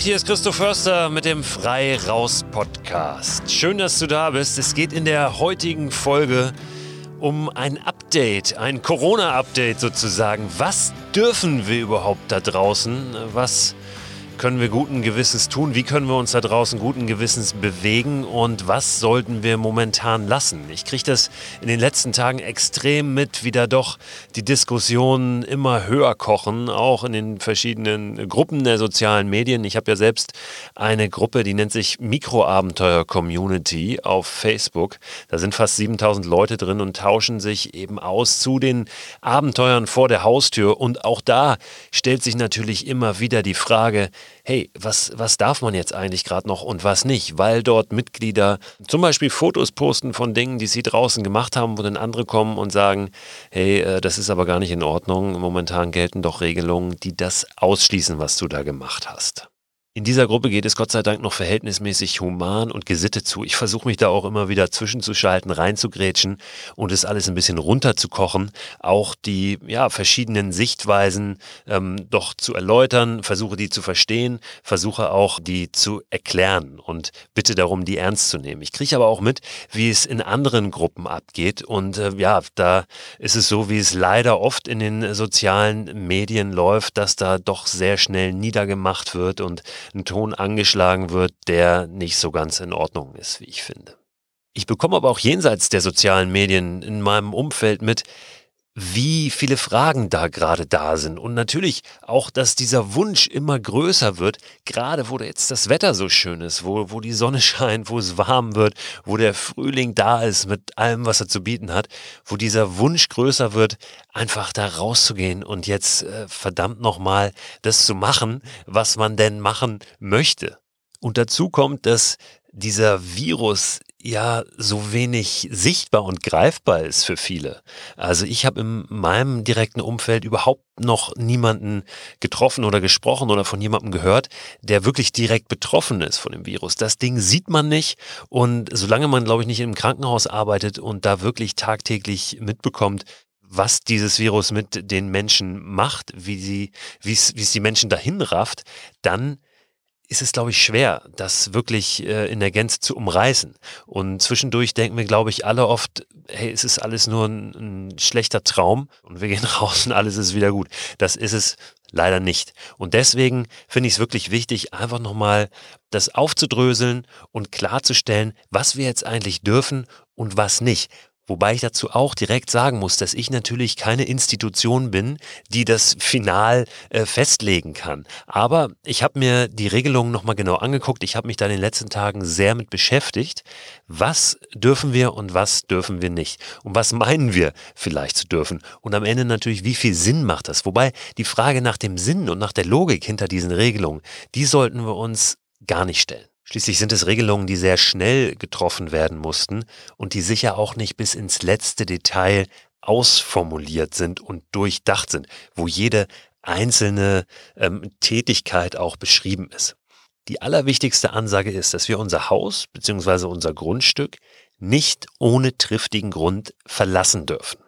Hier ist Christoph Förster mit dem Frei Raus Podcast. Schön, dass du da bist. Es geht in der heutigen Folge um ein Update, ein Corona-Update sozusagen. Was dürfen wir überhaupt da draußen? Was können wir guten Gewissens tun? Wie können wir uns da draußen guten Gewissens bewegen? Und was sollten wir momentan lassen? Ich kriege das in den letzten Tagen extrem mit, wie da doch die Diskussionen immer höher kochen, auch in den verschiedenen Gruppen der sozialen Medien. Ich habe ja selbst eine Gruppe, die nennt sich Mikroabenteuer Community auf Facebook. Da sind fast 7000 Leute drin und tauschen sich eben aus zu den Abenteuern vor der Haustür. Und auch da stellt sich natürlich immer wieder die Frage, hey, was, was darf man jetzt eigentlich gerade noch und was nicht, weil dort Mitglieder zum Beispiel Fotos posten von Dingen, die sie draußen gemacht haben, wo dann andere kommen und sagen, hey, äh, das ist aber gar nicht in Ordnung, momentan gelten doch Regelungen, die das ausschließen, was du da gemacht hast. In dieser Gruppe geht es Gott sei Dank noch verhältnismäßig human und gesittet zu. Ich versuche mich da auch immer wieder zwischenzuschalten, reinzugrätschen und es alles ein bisschen runterzukochen. Auch die ja, verschiedenen Sichtweisen ähm, doch zu erläutern, versuche die zu verstehen, versuche auch die zu erklären und bitte darum, die ernst zu nehmen. Ich kriege aber auch mit, wie es in anderen Gruppen abgeht. Und äh, ja, da ist es so, wie es leider oft in den sozialen Medien läuft, dass da doch sehr schnell niedergemacht wird und ein Ton angeschlagen wird, der nicht so ganz in Ordnung ist, wie ich finde. Ich bekomme aber auch jenseits der sozialen Medien in meinem Umfeld mit, wie viele Fragen da gerade da sind. Und natürlich auch, dass dieser Wunsch immer größer wird, gerade wo jetzt das Wetter so schön ist, wo, wo die Sonne scheint, wo es warm wird, wo der Frühling da ist mit allem, was er zu bieten hat, wo dieser Wunsch größer wird, einfach da rauszugehen und jetzt äh, verdammt nochmal das zu machen, was man denn machen möchte. Und dazu kommt, dass dieser Virus ja so wenig sichtbar und greifbar ist für viele. Also ich habe in meinem direkten Umfeld überhaupt noch niemanden getroffen oder gesprochen oder von jemandem gehört, der wirklich direkt betroffen ist von dem Virus. Das Ding sieht man nicht und solange man, glaube ich, nicht im Krankenhaus arbeitet und da wirklich tagtäglich mitbekommt, was dieses Virus mit den Menschen macht, wie sie, wie es die Menschen dahin rafft, dann ist es, glaube ich, schwer, das wirklich äh, in der Gänze zu umreißen. Und zwischendurch denken wir, glaube ich, alle oft, hey, es ist alles nur ein, ein schlechter Traum und wir gehen raus und alles ist wieder gut. Das ist es leider nicht. Und deswegen finde ich es wirklich wichtig, einfach nochmal das aufzudröseln und klarzustellen, was wir jetzt eigentlich dürfen und was nicht. Wobei ich dazu auch direkt sagen muss, dass ich natürlich keine Institution bin, die das final äh, festlegen kann. Aber ich habe mir die Regelungen nochmal genau angeguckt. Ich habe mich da in den letzten Tagen sehr mit beschäftigt. Was dürfen wir und was dürfen wir nicht? Und was meinen wir vielleicht zu dürfen? Und am Ende natürlich, wie viel Sinn macht das? Wobei die Frage nach dem Sinn und nach der Logik hinter diesen Regelungen, die sollten wir uns gar nicht stellen. Schließlich sind es Regelungen, die sehr schnell getroffen werden mussten und die sicher auch nicht bis ins letzte Detail ausformuliert sind und durchdacht sind, wo jede einzelne ähm, Tätigkeit auch beschrieben ist. Die allerwichtigste Ansage ist, dass wir unser Haus bzw. unser Grundstück nicht ohne triftigen Grund verlassen dürfen.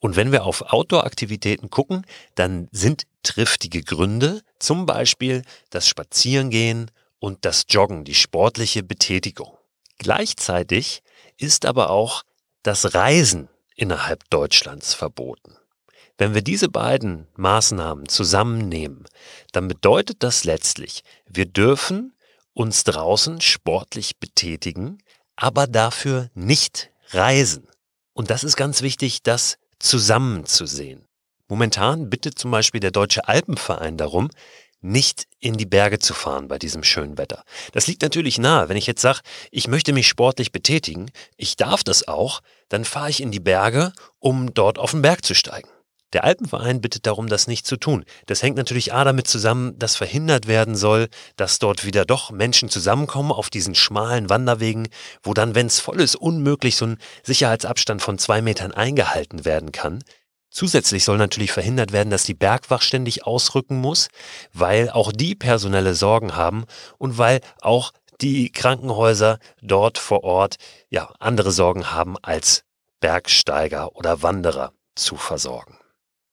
Und wenn wir auf Outdoor-Aktivitäten gucken, dann sind triftige Gründe zum Beispiel das Spazierengehen und das Joggen, die sportliche Betätigung. Gleichzeitig ist aber auch das Reisen innerhalb Deutschlands verboten. Wenn wir diese beiden Maßnahmen zusammennehmen, dann bedeutet das letztlich, wir dürfen uns draußen sportlich betätigen, aber dafür nicht reisen. Und das ist ganz wichtig, das zusammenzusehen. Momentan bittet zum Beispiel der Deutsche Alpenverein darum, nicht in die Berge zu fahren bei diesem schönen Wetter. Das liegt natürlich nahe. Wenn ich jetzt sage, ich möchte mich sportlich betätigen, ich darf das auch, dann fahre ich in die Berge, um dort auf den Berg zu steigen. Der Alpenverein bittet darum, das nicht zu tun. Das hängt natürlich A damit zusammen, dass verhindert werden soll, dass dort wieder doch Menschen zusammenkommen auf diesen schmalen Wanderwegen, wo dann, wenn es voll ist, unmöglich so ein Sicherheitsabstand von zwei Metern eingehalten werden kann. Zusätzlich soll natürlich verhindert werden, dass die Bergwacht ständig ausrücken muss, weil auch die personelle Sorgen haben und weil auch die Krankenhäuser dort vor Ort ja andere Sorgen haben als Bergsteiger oder Wanderer zu versorgen.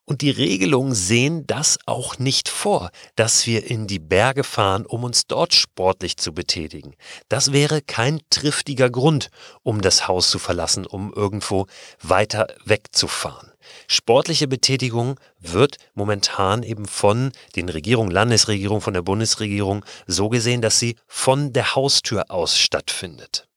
Und die Regelungen sehen das auch nicht vor, dass wir in die Berge fahren, um uns dort sportlich zu betätigen. Das wäre kein triftiger Grund, um das Haus zu verlassen, um irgendwo weiter wegzufahren. Sportliche Betätigung wird momentan eben von den Regierungen, Landesregierung, von der Bundesregierung so gesehen, dass sie von der Haustür aus stattfindet.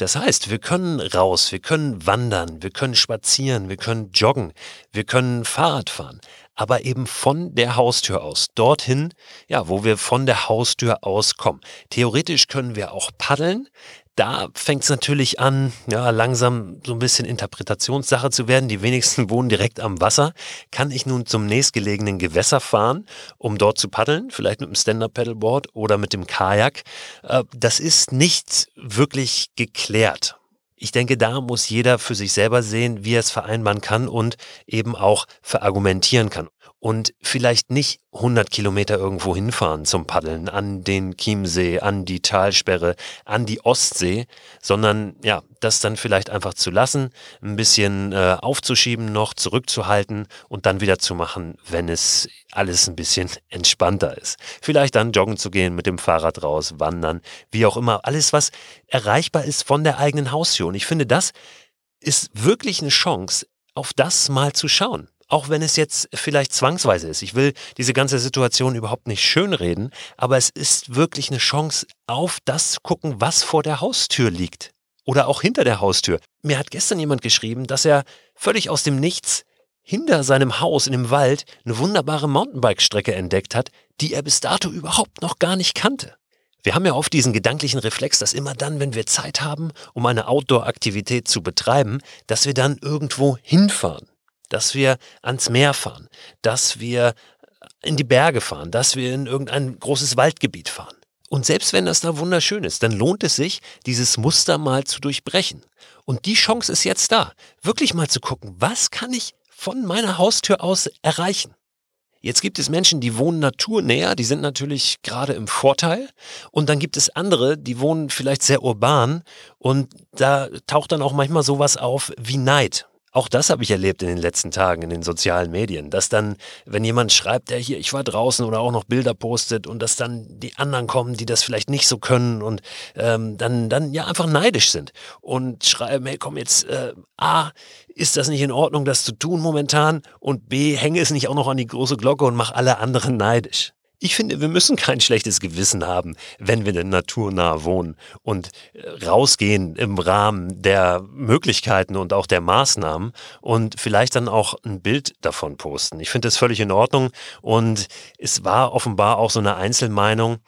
Das heißt, wir können raus, wir können wandern, wir können spazieren, wir können joggen, wir können Fahrrad fahren, aber eben von der Haustür aus, dorthin, ja, wo wir von der Haustür aus kommen. Theoretisch können wir auch paddeln, da fängt es natürlich an, ja, langsam so ein bisschen Interpretationssache zu werden. Die wenigsten wohnen direkt am Wasser. Kann ich nun zum nächstgelegenen Gewässer fahren, um dort zu paddeln? Vielleicht mit dem Stand-Up-Paddleboard oder mit dem Kajak? Äh, das ist nicht wirklich geklärt. Ich denke, da muss jeder für sich selber sehen, wie er es vereinbaren kann und eben auch verargumentieren kann und vielleicht nicht 100 Kilometer irgendwo hinfahren zum Paddeln an den Chiemsee, an die Talsperre, an die Ostsee, sondern ja, das dann vielleicht einfach zu lassen, ein bisschen äh, aufzuschieben noch, zurückzuhalten und dann wieder zu machen, wenn es alles ein bisschen entspannter ist. Vielleicht dann joggen zu gehen, mit dem Fahrrad raus, wandern, wie auch immer, alles was erreichbar ist von der eigenen Haustür. Und ich finde, das ist wirklich eine Chance, auf das mal zu schauen auch wenn es jetzt vielleicht zwangsweise ist. Ich will diese ganze Situation überhaupt nicht schönreden, aber es ist wirklich eine Chance, auf das zu gucken, was vor der Haustür liegt. Oder auch hinter der Haustür. Mir hat gestern jemand geschrieben, dass er völlig aus dem Nichts hinter seinem Haus in dem Wald eine wunderbare Mountainbike-Strecke entdeckt hat, die er bis dato überhaupt noch gar nicht kannte. Wir haben ja oft diesen gedanklichen Reflex, dass immer dann, wenn wir Zeit haben, um eine Outdoor-Aktivität zu betreiben, dass wir dann irgendwo hinfahren dass wir ans Meer fahren, dass wir in die Berge fahren, dass wir in irgendein großes Waldgebiet fahren. Und selbst wenn das da wunderschön ist, dann lohnt es sich, dieses Muster mal zu durchbrechen. Und die Chance ist jetzt da, wirklich mal zu gucken, was kann ich von meiner Haustür aus erreichen? Jetzt gibt es Menschen, die wohnen naturnäher, die sind natürlich gerade im Vorteil. Und dann gibt es andere, die wohnen vielleicht sehr urban und da taucht dann auch manchmal sowas auf wie Neid auch das habe ich erlebt in den letzten Tagen in den sozialen Medien, dass dann, wenn jemand schreibt, der hier, ich war draußen oder auch noch Bilder postet und dass dann die anderen kommen, die das vielleicht nicht so können und ähm, dann, dann ja einfach neidisch sind und schreiben, hey komm jetzt, äh, A, ist das nicht in Ordnung, das zu tun momentan und B, hänge es nicht auch noch an die große Glocke und mach alle anderen neidisch. Ich finde, wir müssen kein schlechtes Gewissen haben, wenn wir denn naturnah wohnen und äh, rausgehen im Rahmen der Möglichkeiten und auch der Maßnahmen und vielleicht dann auch ein Bild davon posten. Ich finde das völlig in Ordnung und es war offenbar auch so eine Einzelmeinung.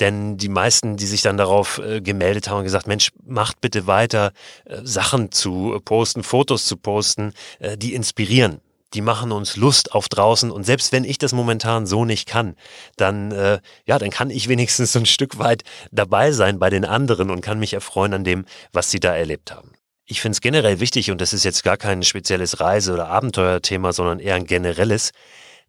Denn die meisten, die sich dann darauf äh, gemeldet haben, gesagt, Mensch, macht bitte weiter, äh, Sachen zu posten, Fotos zu posten, die inspirieren die machen uns Lust auf draußen. Und selbst wenn ich das momentan so nicht kann, dann, äh, ja, dann kann ich wenigstens so ein Stück weit dabei sein bei den anderen und kann mich erfreuen an dem, was sie da erlebt haben. Ich finde es generell wichtig, und das ist jetzt gar kein spezielles Reise- oder Abenteuerthema, sondern eher ein generelles,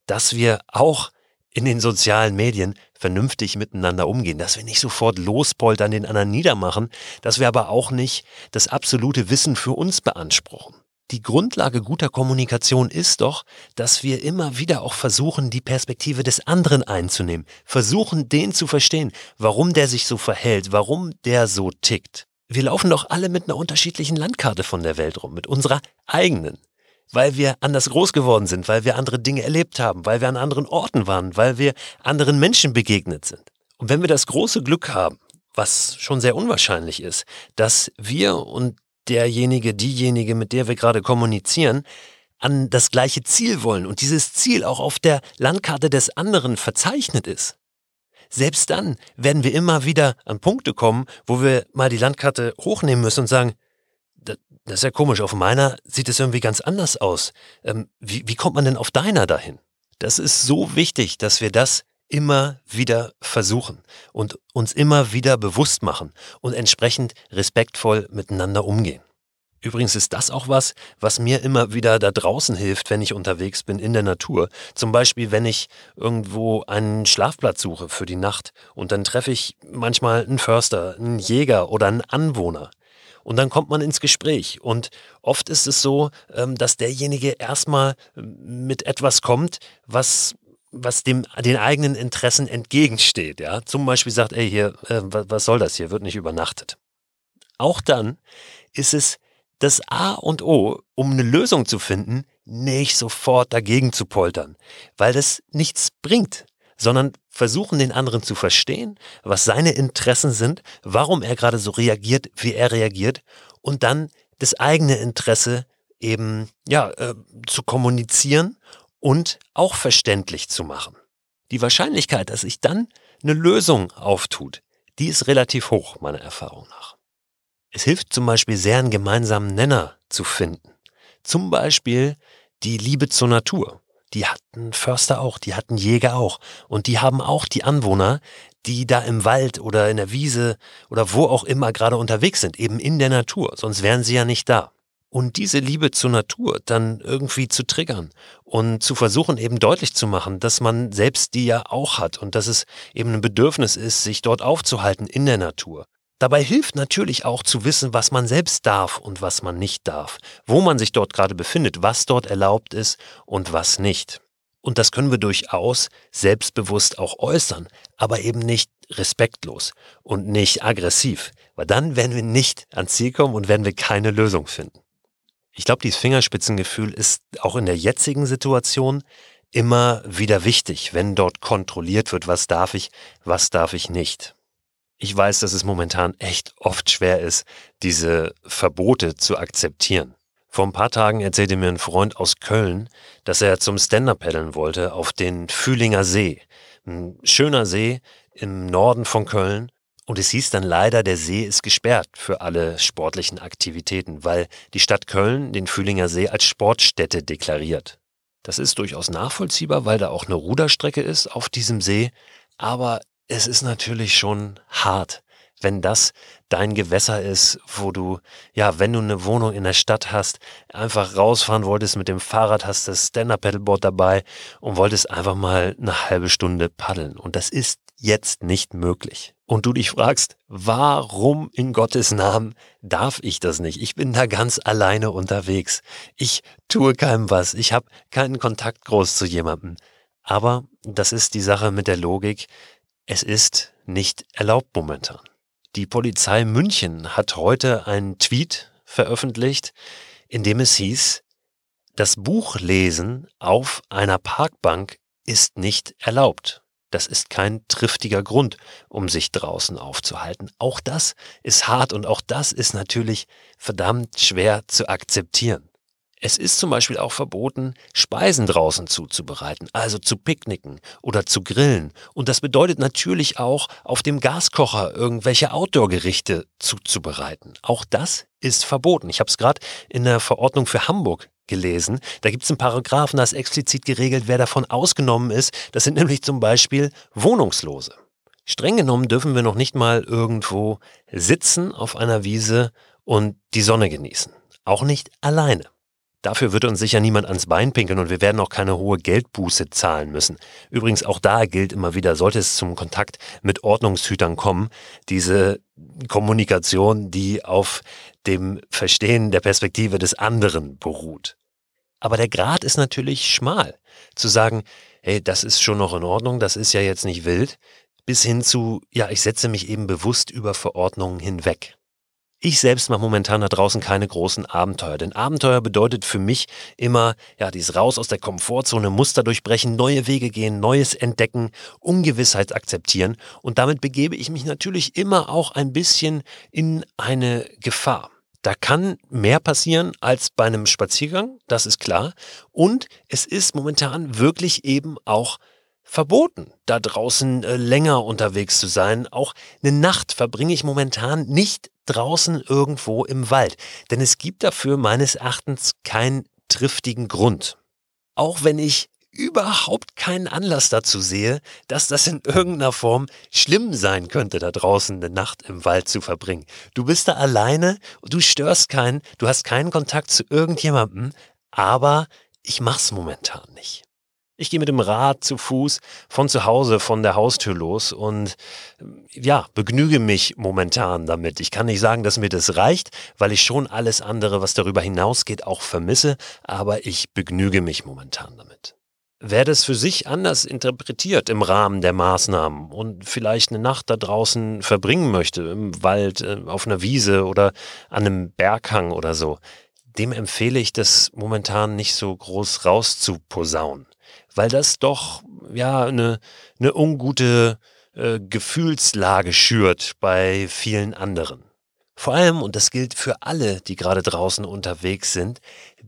dass wir auch in den sozialen Medien vernünftig miteinander umgehen, dass wir nicht sofort lospoltern, den anderen niedermachen, dass wir aber auch nicht das absolute Wissen für uns beanspruchen die Grundlage guter Kommunikation ist doch, dass wir immer wieder auch versuchen, die Perspektive des anderen einzunehmen, versuchen, den zu verstehen, warum der sich so verhält, warum der so tickt. Wir laufen doch alle mit einer unterschiedlichen Landkarte von der Welt rum, mit unserer eigenen, weil wir anders groß geworden sind, weil wir andere Dinge erlebt haben, weil wir an anderen Orten waren, weil wir anderen Menschen begegnet sind. Und wenn wir das große Glück haben, was schon sehr unwahrscheinlich ist, dass wir und derjenige, diejenige, mit der wir gerade kommunizieren, an das gleiche Ziel wollen und dieses Ziel auch auf der Landkarte des anderen verzeichnet ist. Selbst dann werden wir immer wieder an Punkte kommen, wo wir mal die Landkarte hochnehmen müssen und sagen, das ist ja komisch, auf meiner sieht es irgendwie ganz anders aus. Ähm, wie, wie kommt man denn auf deiner dahin? Das ist so wichtig, dass wir das immer wieder versuchen und uns immer wieder bewusst machen und entsprechend respektvoll miteinander umgehen. Übrigens ist das auch was, was mir immer wieder da draußen hilft, wenn ich unterwegs bin in der Natur. Zum Beispiel, wenn ich irgendwo einen Schlafplatz suche für die Nacht und dann treffe ich manchmal einen Förster, einen Jäger oder einen Anwohner. Und dann kommt man ins Gespräch. Und oft ist es so, ähm, dass derjenige erstmal ähm, mit etwas kommt, was was dem den eigenen Interessen entgegensteht. Ja? Zum Beispiel sagt, ey, hier, äh, was soll das hier? Wird nicht übernachtet. Auch dann ist es das A und O, um eine Lösung zu finden, nicht sofort dagegen zu poltern, weil das nichts bringt, sondern versuchen den anderen zu verstehen, was seine Interessen sind, warum er gerade so reagiert, wie er reagiert und dann das eigene Interesse eben ja äh, zu kommunizieren und auch verständlich zu machen. Die Wahrscheinlichkeit, dass sich dann eine Lösung auftut, die ist relativ hoch, meiner Erfahrung nach. Es hilft zum Beispiel sehr, einen gemeinsamen Nenner zu finden. Zum Beispiel die Liebe zur Natur. Die hatten Förster auch, die hatten Jäger auch. Und die haben auch die Anwohner, die da im Wald oder in der Wiese oder wo auch immer gerade unterwegs sind, eben in der Natur. Sonst wären sie ja nicht da. Und diese Liebe zur Natur dann irgendwie zu triggern und zu versuchen eben deutlich zu machen, dass man selbst die ja auch hat und dass es eben ein Bedürfnis ist, sich dort aufzuhalten in der Natur. Dabei hilft natürlich auch zu wissen, was man selbst darf und was man nicht darf, wo man sich dort gerade befindet, was dort erlaubt ist und was nicht. Und das können wir durchaus selbstbewusst auch äußern, aber eben nicht respektlos und nicht aggressiv, weil dann werden wir nicht ans Ziel kommen und werden wir keine Lösung finden. Ich glaube, dieses Fingerspitzengefühl ist auch in der jetzigen Situation immer wieder wichtig, wenn dort kontrolliert wird, was darf ich, was darf ich nicht. Ich weiß, dass es momentan echt oft schwer ist, diese Verbote zu akzeptieren. Vor ein paar Tagen erzählte mir ein Freund aus Köln, dass er zum Stand-up paddeln wollte auf den Fühlinger See. Ein schöner See im Norden von Köln und es hieß dann leider, der See ist gesperrt für alle sportlichen Aktivitäten, weil die Stadt Köln den Fühlinger See als Sportstätte deklariert. Das ist durchaus nachvollziehbar, weil da auch eine Ruderstrecke ist auf diesem See, aber es ist natürlich schon hart, wenn das dein Gewässer ist, wo du, ja, wenn du eine Wohnung in der Stadt hast, einfach rausfahren wolltest mit dem Fahrrad, hast das Stand-Up-Paddleboard dabei und wolltest einfach mal eine halbe Stunde paddeln. Und das ist jetzt nicht möglich. Und du dich fragst, warum in Gottes Namen darf ich das nicht? Ich bin da ganz alleine unterwegs. Ich tue keinem was. Ich habe keinen Kontakt groß zu jemandem. Aber das ist die Sache mit der Logik. Es ist nicht erlaubt momentan. Die Polizei München hat heute einen Tweet veröffentlicht, in dem es hieß, das Buchlesen auf einer Parkbank ist nicht erlaubt. Das ist kein triftiger Grund, um sich draußen aufzuhalten. Auch das ist hart und auch das ist natürlich verdammt schwer zu akzeptieren. Es ist zum Beispiel auch verboten, Speisen draußen zuzubereiten, also zu picknicken oder zu grillen. Und das bedeutet natürlich auch, auf dem Gaskocher irgendwelche Outdoor-Gerichte zuzubereiten. Auch das ist verboten. Ich habe es gerade in der Verordnung für Hamburg gelesen. Da gibt es einen Paragraphen, da ist explizit geregelt, wer davon ausgenommen ist. Das sind nämlich zum Beispiel Wohnungslose. Streng genommen dürfen wir noch nicht mal irgendwo sitzen auf einer Wiese und die Sonne genießen. Auch nicht alleine. Dafür wird uns sicher niemand ans Bein pinkeln und wir werden auch keine hohe Geldbuße zahlen müssen. Übrigens auch da gilt immer wieder, sollte es zum Kontakt mit Ordnungshütern kommen, diese Kommunikation, die auf dem Verstehen der Perspektive des anderen beruht. Aber der Grad ist natürlich schmal. Zu sagen, hey, das ist schon noch in Ordnung, das ist ja jetzt nicht wild, bis hin zu, ja, ich setze mich eben bewusst über Verordnungen hinweg. Ich selbst mache momentan da draußen keine großen Abenteuer, denn Abenteuer bedeutet für mich immer, ja, dieses Raus aus der Komfortzone, Muster durchbrechen, neue Wege gehen, Neues entdecken, Ungewissheit akzeptieren und damit begebe ich mich natürlich immer auch ein bisschen in eine Gefahr. Da kann mehr passieren als bei einem Spaziergang, das ist klar. Und es ist momentan wirklich eben auch verboten, da draußen äh, länger unterwegs zu sein. Auch eine Nacht verbringe ich momentan nicht draußen irgendwo im Wald, denn es gibt dafür meines Erachtens keinen triftigen Grund. Auch wenn ich überhaupt keinen Anlass dazu sehe, dass das in irgendeiner Form schlimm sein könnte, da draußen eine Nacht im Wald zu verbringen. Du bist da alleine, du störst keinen, du hast keinen Kontakt zu irgendjemandem, aber ich mach's momentan nicht. Ich gehe mit dem Rad zu Fuß von zu Hause, von der Haustür los und ja, begnüge mich momentan damit. Ich kann nicht sagen, dass mir das reicht, weil ich schon alles andere, was darüber hinausgeht, auch vermisse, aber ich begnüge mich momentan damit. Wer das für sich anders interpretiert im Rahmen der Maßnahmen und vielleicht eine Nacht da draußen verbringen möchte, im Wald, äh, auf einer Wiese oder an einem Berghang oder so, dem empfehle ich das momentan nicht so groß rauszuposaunen weil das doch ja eine, eine ungute äh, Gefühlslage schürt bei vielen anderen. Vor allem, und das gilt für alle, die gerade draußen unterwegs sind,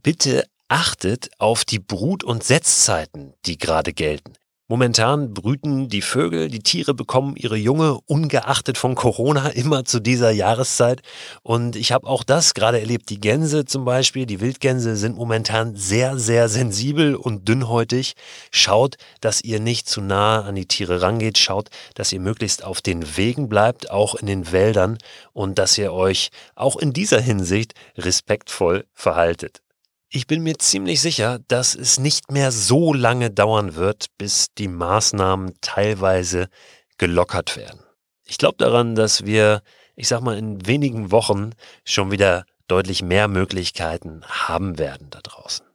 bitte achtet auf die Brut- und Setzzeiten, die gerade gelten. Momentan brüten die Vögel, die Tiere bekommen ihre Junge ungeachtet von Corona immer zu dieser Jahreszeit. Und ich habe auch das gerade erlebt. Die Gänse zum Beispiel, die Wildgänse sind momentan sehr, sehr sensibel und dünnhäutig. Schaut, dass ihr nicht zu nah an die Tiere rangeht. Schaut, dass ihr möglichst auf den Wegen bleibt, auch in den Wäldern und dass ihr euch auch in dieser Hinsicht respektvoll verhaltet. Ich bin mir ziemlich sicher, dass es nicht mehr so lange dauern wird, bis die Maßnahmen teilweise gelockert werden. Ich glaube daran, dass wir, ich sag mal, in wenigen Wochen schon wieder deutlich mehr Möglichkeiten haben werden da draußen.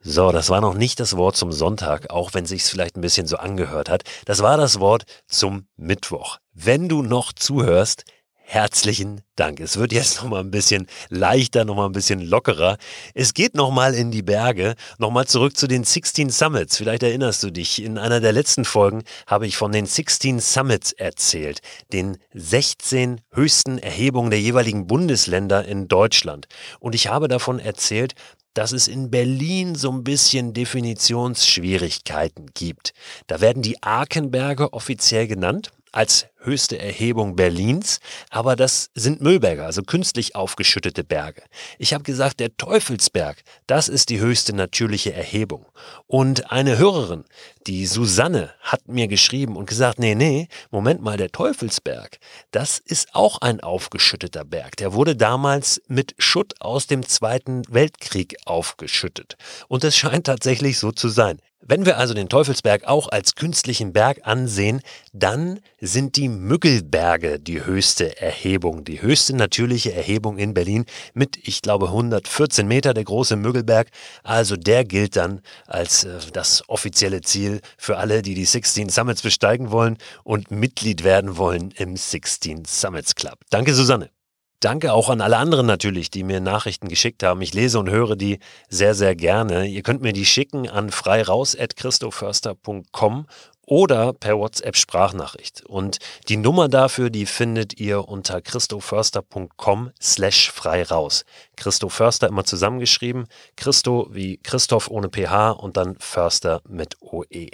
So, das war noch nicht das Wort zum Sonntag, auch wenn sich's vielleicht ein bisschen so angehört hat. Das war das Wort zum Mittwoch. Wenn du noch zuhörst, herzlichen Dank. Es wird jetzt noch mal ein bisschen leichter, noch mal ein bisschen lockerer. Es geht noch mal in die Berge, noch mal zurück zu den 16 Summits. Vielleicht erinnerst du dich, in einer der letzten Folgen habe ich von den 16 Summits erzählt, den 16 höchsten Erhebungen der jeweiligen Bundesländer in Deutschland. Und ich habe davon erzählt, dass es in Berlin so ein bisschen Definitionsschwierigkeiten gibt. Da werden die Arkenberge offiziell genannt als höchste Erhebung Berlins, aber das sind Müllberge, also künstlich aufgeschüttete Berge. Ich habe gesagt, der Teufelsberg, das ist die höchste natürliche Erhebung. Und eine Hörerin, die Susanne, hat mir geschrieben und gesagt, nee, nee, Moment mal, der Teufelsberg, das ist auch ein aufgeschütteter Berg. Der wurde damals mit Schutt aus dem Zweiten Weltkrieg aufgeschüttet. Und es scheint tatsächlich so zu sein. Wenn wir also den Teufelsberg auch als künstlichen Berg ansehen, dann sind die Müggelberge die höchste Erhebung, die höchste natürliche Erhebung in Berlin mit, ich glaube, 114 Meter, der große Müggelberg. Also der gilt dann als äh, das offizielle Ziel für alle, die die 16 Summits besteigen wollen und Mitglied werden wollen im 16 Summits Club. Danke, Susanne. Danke auch an alle anderen natürlich, die mir Nachrichten geschickt haben. Ich lese und höre die sehr, sehr gerne. Ihr könnt mir die schicken an freiraus.christoförster.com oder per WhatsApp Sprachnachricht. Und die Nummer dafür, die findet ihr unter christoförster.com slash frei raus. Christo Förster immer zusammengeschrieben. Christo wie Christoph ohne PH und dann Förster mit OE.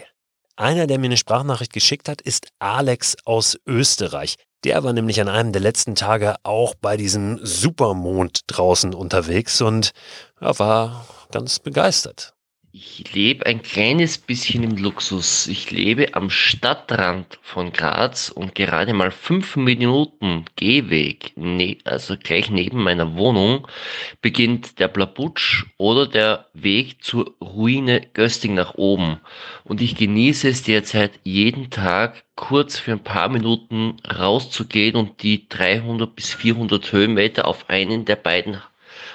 Einer, der mir eine Sprachnachricht geschickt hat, ist Alex aus Österreich. Der war nämlich an einem der letzten Tage auch bei diesem Supermond draußen unterwegs und ja, war ganz begeistert. Ich lebe ein kleines bisschen im Luxus. Ich lebe am Stadtrand von Graz und gerade mal fünf Minuten Gehweg, ne, also gleich neben meiner Wohnung, beginnt der Blabutsch oder der Weg zur Ruine Gösting nach oben. Und ich genieße es derzeit jeden Tag kurz für ein paar Minuten rauszugehen und die 300 bis 400 Höhenmeter auf einen der beiden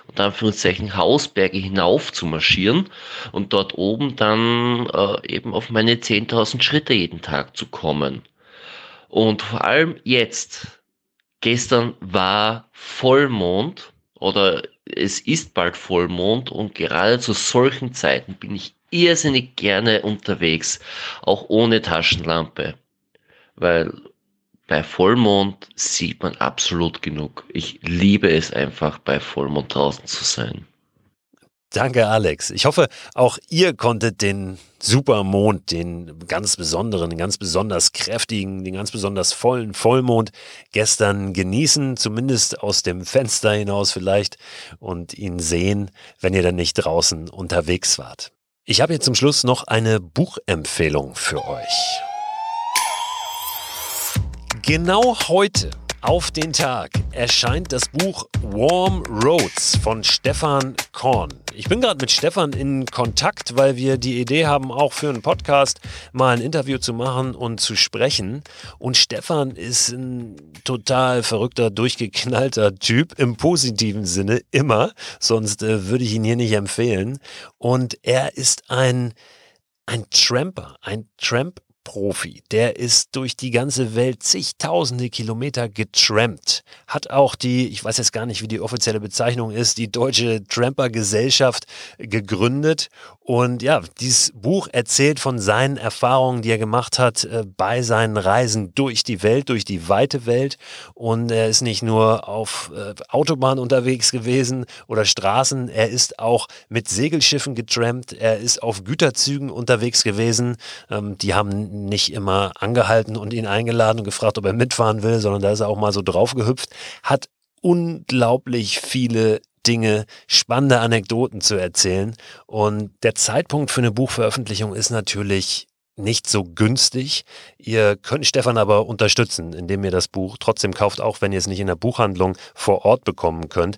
unter Anführungszeichen Hausberge hinauf zu marschieren und dort oben dann äh, eben auf meine 10.000 Schritte jeden Tag zu kommen. Und vor allem jetzt, gestern war Vollmond oder es ist bald Vollmond und gerade zu solchen Zeiten bin ich irrsinnig gerne unterwegs, auch ohne Taschenlampe. Weil bei Vollmond sieht man absolut genug. Ich liebe es einfach, bei Vollmond draußen zu sein. Danke, Alex. Ich hoffe, auch ihr konntet den Supermond, den ganz besonderen, den ganz besonders kräftigen, den ganz besonders vollen Vollmond gestern genießen, zumindest aus dem Fenster hinaus vielleicht und ihn sehen, wenn ihr dann nicht draußen unterwegs wart. Ich habe jetzt zum Schluss noch eine Buchempfehlung für euch. Genau heute Auf den Tag erscheint das Buch Warm Roads von Stefan Korn. Ich bin gerade mit Stefan in Kontakt, weil wir die Idee haben, auch für einen Podcast mal ein Interview zu machen und zu sprechen. Und Stefan ist ein total verrückter, durchgeknallter Typ im positiven Sinne immer. Sonst äh, würde ich ihn hier nicht empfehlen. Und er ist ein ein Tramper, ein Tramp Profi. Der ist durch die ganze Welt zigtausende Kilometer getrampt. Hat auch die, ich weiß jetzt gar nicht, wie die offizielle Bezeichnung ist, die Deutsche Tramper Gesellschaft gegründet. Und ja, dieses Buch erzählt von seinen Erfahrungen, die er gemacht hat äh, bei seinen Reisen durch die Welt, durch die weite Welt. Und er ist nicht nur auf äh, Autobahn unterwegs gewesen oder Straßen, er ist auch mit Segelschiffen getrampt, er ist auf Güterzügen unterwegs gewesen. Ähm, die haben nicht immer angehalten und ihn eingeladen und gefragt, ob er mitfahren will, sondern da ist er auch mal so draufgehüpft, hat unglaublich viele Dinge, spannende Anekdoten zu erzählen. Und der Zeitpunkt für eine Buchveröffentlichung ist natürlich nicht so günstig. Ihr könnt Stefan aber unterstützen, indem ihr das Buch trotzdem kauft, auch wenn ihr es nicht in der Buchhandlung vor Ort bekommen könnt.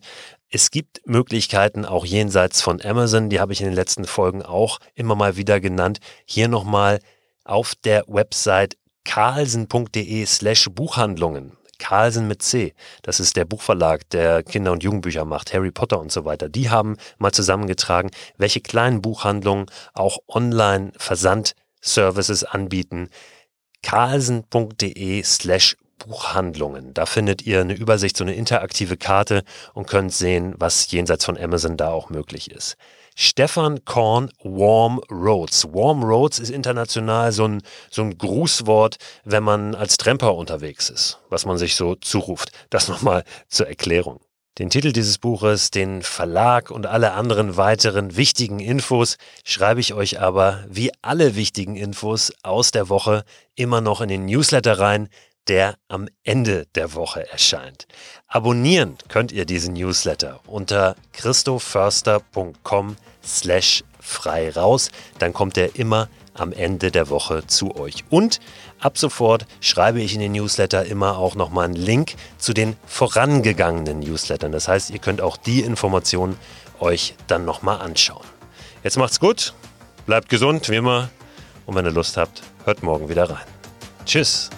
Es gibt Möglichkeiten auch jenseits von Amazon, die habe ich in den letzten Folgen auch immer mal wieder genannt. Hier nochmal auf der Website carlsen.de slash Buchhandlungen. Carlsen mit C. Das ist der Buchverlag, der Kinder- und Jugendbücher macht, Harry Potter und so weiter. Die haben mal zusammengetragen, welche kleinen Buchhandlungen auch online Versandservices anbieten. carlsen.de slash Buchhandlungen. Da findet ihr eine Übersicht, so eine interaktive Karte und könnt sehen, was jenseits von Amazon da auch möglich ist. Stefan Korn Warm Roads. Warm Roads ist international so ein, so ein Grußwort, wenn man als Tramper unterwegs ist, was man sich so zuruft. Das nochmal zur Erklärung. Den Titel dieses Buches, den Verlag und alle anderen weiteren wichtigen Infos schreibe ich euch aber wie alle wichtigen Infos aus der Woche immer noch in den Newsletter rein, der am Ende der Woche erscheint. Abonnieren könnt ihr diesen Newsletter unter christoförster.com slash frei raus. Dann kommt er immer am Ende der Woche zu euch. Und ab sofort schreibe ich in den Newsletter immer auch nochmal einen Link zu den vorangegangenen Newslettern. Das heißt, ihr könnt auch die Informationen euch dann nochmal anschauen. Jetzt macht's gut, bleibt gesund, wie immer. Und wenn ihr Lust habt, hört morgen wieder rein. Tschüss.